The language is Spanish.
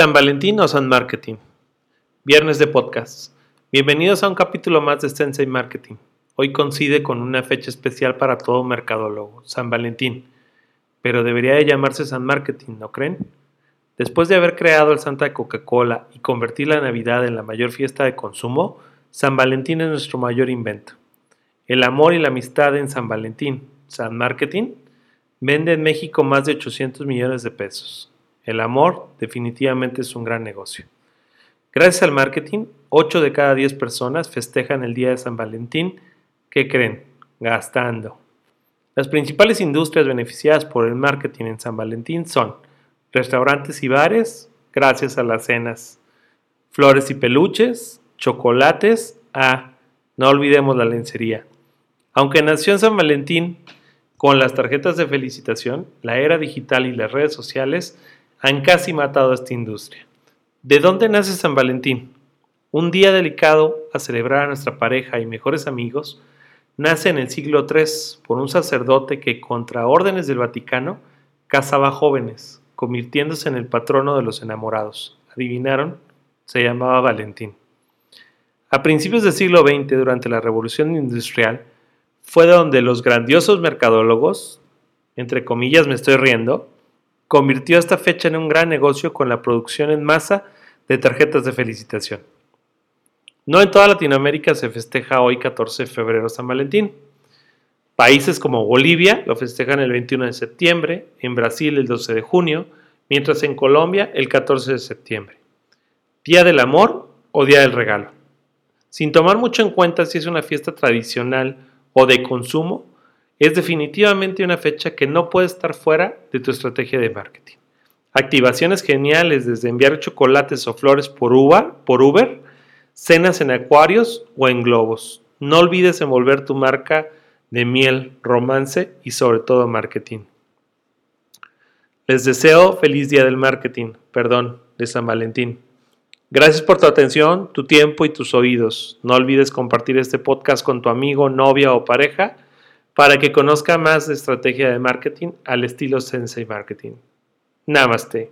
San Valentín o San Marketing. Viernes de podcast. Bienvenidos a un capítulo más de Sensei Marketing. Hoy coincide con una fecha especial para todo mercadólogo, San Valentín. Pero debería de llamarse San Marketing, ¿no creen? Después de haber creado el Santa Coca-Cola y convertir la Navidad en la mayor fiesta de consumo, San Valentín es nuestro mayor invento. El amor y la amistad en San Valentín, San Marketing, vende en México más de 800 millones de pesos. El amor definitivamente es un gran negocio. Gracias al marketing, 8 de cada 10 personas festejan el día de San Valentín. ¿Qué creen? Gastando. Las principales industrias beneficiadas por el marketing en San Valentín son restaurantes y bares, gracias a las cenas, flores y peluches, chocolates, ah, no olvidemos la lencería. Aunque nació en San Valentín, con las tarjetas de felicitación, la era digital y las redes sociales han casi matado esta industria. ¿De dónde nace San Valentín? Un día delicado a celebrar a nuestra pareja y mejores amigos, nace en el siglo III por un sacerdote que, contra órdenes del Vaticano, casaba jóvenes, convirtiéndose en el patrono de los enamorados. ¿Adivinaron? Se llamaba Valentín. A principios del siglo XX, durante la Revolución Industrial, fue donde los grandiosos mercadólogos, entre comillas me estoy riendo, convirtió esta fecha en un gran negocio con la producción en masa de tarjetas de felicitación. No en toda Latinoamérica se festeja hoy 14 de febrero San Valentín. Países como Bolivia lo festejan el 21 de septiembre, en Brasil el 12 de junio, mientras en Colombia el 14 de septiembre. Día del amor o día del regalo. Sin tomar mucho en cuenta si es una fiesta tradicional o de consumo, es definitivamente una fecha que no puede estar fuera de tu estrategia de marketing. Activaciones geniales desde enviar chocolates o flores por Uber, por Uber, cenas en acuarios o en globos. No olvides envolver tu marca de miel, romance y sobre todo marketing. Les deseo feliz día del marketing, perdón, de San Valentín. Gracias por tu atención, tu tiempo y tus oídos. No olvides compartir este podcast con tu amigo, novia o pareja para que conozca más de estrategia de marketing al estilo Sensei Marketing. Namaste.